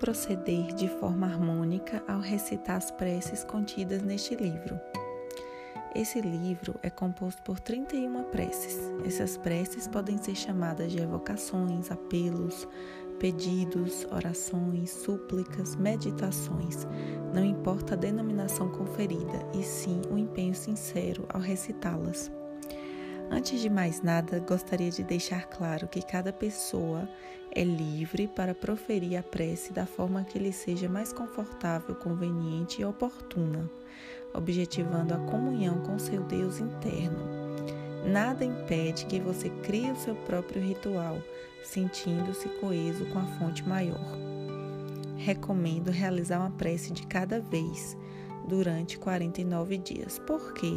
proceder de forma harmônica ao recitar as preces contidas neste livro. Esse livro é composto por 31 preces. Essas preces podem ser chamadas de evocações, apelos, pedidos, orações, súplicas, meditações. Não importa a denominação conferida, e sim o empenho sincero ao recitá-las. Antes de mais nada, gostaria de deixar claro que cada pessoa é livre para proferir a prece da forma que lhe seja mais confortável, conveniente e oportuna, objetivando a comunhão com seu Deus interno. Nada impede que você crie o seu próprio ritual, sentindo-se coeso com a fonte maior. Recomendo realizar uma prece de cada vez durante 49 dias. Por quê?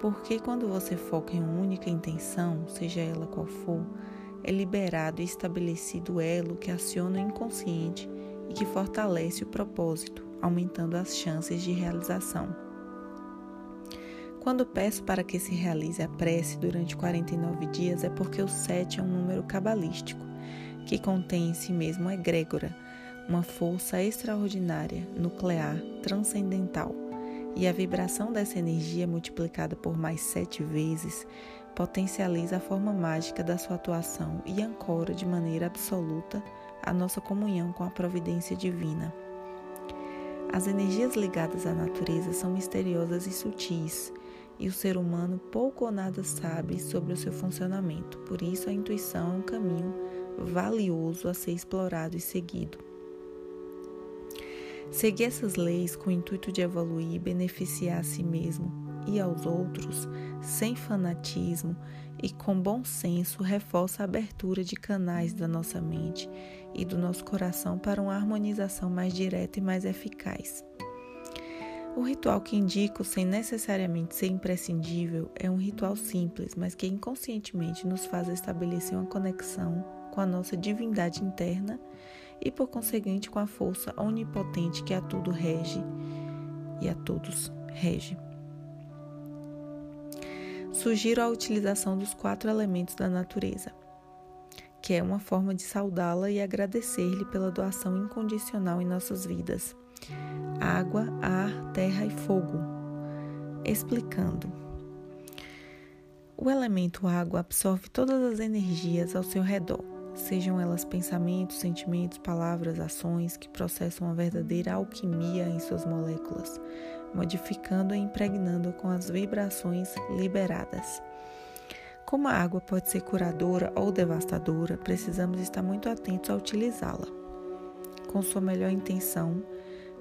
Porque quando você foca em uma única intenção, seja ela qual for, é liberado e estabelecido o elo que aciona o inconsciente e que fortalece o propósito, aumentando as chances de realização. Quando peço para que se realize a prece durante 49 dias é porque o 7 é um número cabalístico, que contém em si mesmo a egrégora, uma força extraordinária, nuclear, transcendental e a vibração dessa energia multiplicada por mais sete vezes potencializa a forma mágica da sua atuação e ancora de maneira absoluta a nossa comunhão com a providência divina. As energias ligadas à natureza são misteriosas e sutis, e o ser humano pouco ou nada sabe sobre o seu funcionamento, por isso a intuição é um caminho valioso a ser explorado e seguido. Seguir essas leis com o intuito de evoluir e beneficiar a si mesmo e aos outros, sem fanatismo e com bom senso, reforça a abertura de canais da nossa mente e do nosso coração para uma harmonização mais direta e mais eficaz. O ritual que indico, sem necessariamente ser imprescindível, é um ritual simples, mas que inconscientemente nos faz estabelecer uma conexão com a nossa divindade interna e, por conseguinte, com a força onipotente que a tudo rege e a todos rege. Sugiro a utilização dos quatro elementos da natureza, que é uma forma de saudá-la e agradecer-lhe pela doação incondicional em nossas vidas: água, ar, terra e fogo. Explicando. O elemento água absorve todas as energias ao seu redor sejam elas pensamentos, sentimentos, palavras, ações que processam uma verdadeira alquimia em suas moléculas, modificando e impregnando com as vibrações liberadas. Como a água pode ser curadora ou devastadora, precisamos estar muito atentos a utilizá-la. Com sua melhor intenção,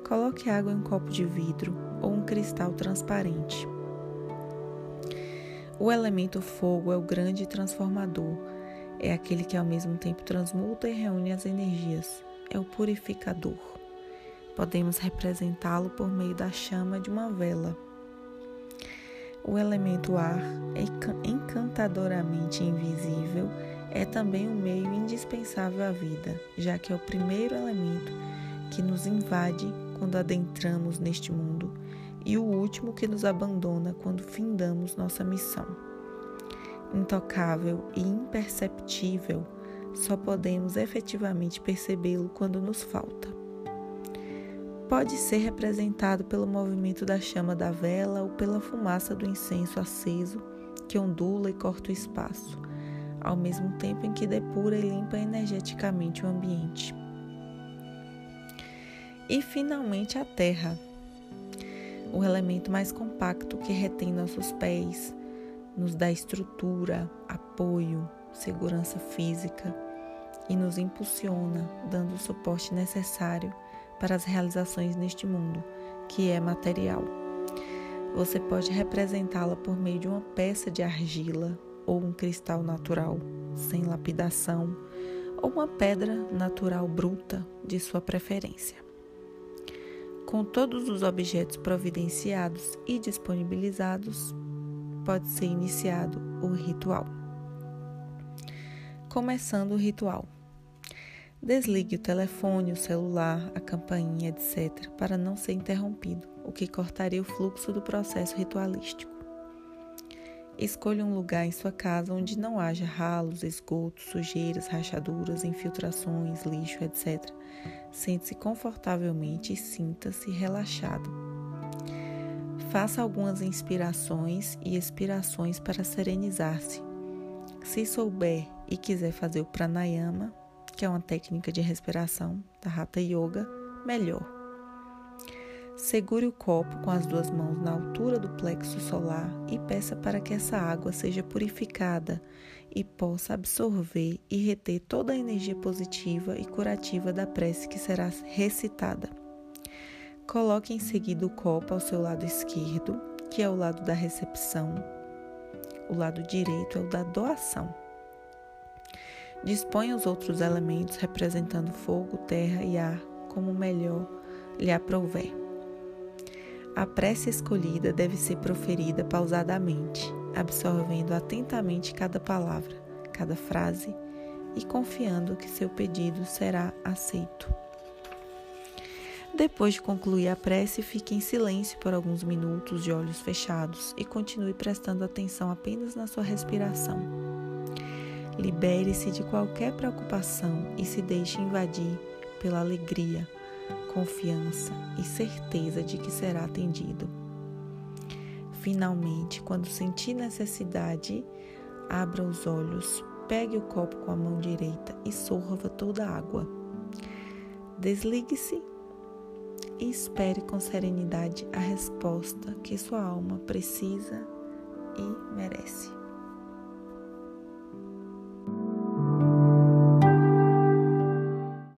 coloque água em um copo de vidro ou um cristal transparente. O elemento fogo é o grande transformador é aquele que ao mesmo tempo transmuta e reúne as energias. É o purificador. Podemos representá-lo por meio da chama de uma vela. O elemento ar encantadoramente invisível, é também um meio indispensável à vida, já que é o primeiro elemento que nos invade quando adentramos neste mundo e o último que nos abandona quando findamos nossa missão intocável e imperceptível, só podemos efetivamente percebê-lo quando nos falta. Pode ser representado pelo movimento da chama da vela ou pela fumaça do incenso aceso que ondula e corta o espaço, ao mesmo tempo em que depura e limpa energeticamente o ambiente. E finalmente a terra, o elemento mais compacto que retém nossos pés, nos dá estrutura, apoio, segurança física e nos impulsiona, dando o suporte necessário para as realizações neste mundo, que é material. Você pode representá-la por meio de uma peça de argila ou um cristal natural, sem lapidação, ou uma pedra natural bruta de sua preferência. Com todos os objetos providenciados e disponibilizados, pode ser iniciado o ritual. Começando o ritual. Desligue o telefone, o celular, a campainha, etc., para não ser interrompido, o que cortaria o fluxo do processo ritualístico. Escolha um lugar em sua casa onde não haja ralos, esgotos, sujeiras, rachaduras, infiltrações, lixo, etc. Sente-se confortavelmente e sinta-se relaxado. Faça algumas inspirações e expirações para serenizar-se. Se souber e quiser fazer o pranayama, que é uma técnica de respiração da Hatha Yoga, melhor. Segure o copo com as duas mãos na altura do plexo solar e peça para que essa água seja purificada e possa absorver e reter toda a energia positiva e curativa da prece que será recitada. Coloque em seguida o copo ao seu lado esquerdo, que é o lado da recepção. O lado direito é o da doação. Disponha os outros elementos representando fogo, terra e ar como melhor lhe aprouver. A prece escolhida deve ser proferida pausadamente, absorvendo atentamente cada palavra, cada frase e confiando que seu pedido será aceito. Depois de concluir a prece, fique em silêncio por alguns minutos de olhos fechados e continue prestando atenção apenas na sua respiração. Libere-se de qualquer preocupação e se deixe invadir pela alegria, confiança e certeza de que será atendido. Finalmente, quando sentir necessidade, abra os olhos, pegue o copo com a mão direita e sorva toda a água. Desligue-se e espere com serenidade a resposta que sua alma precisa e merece.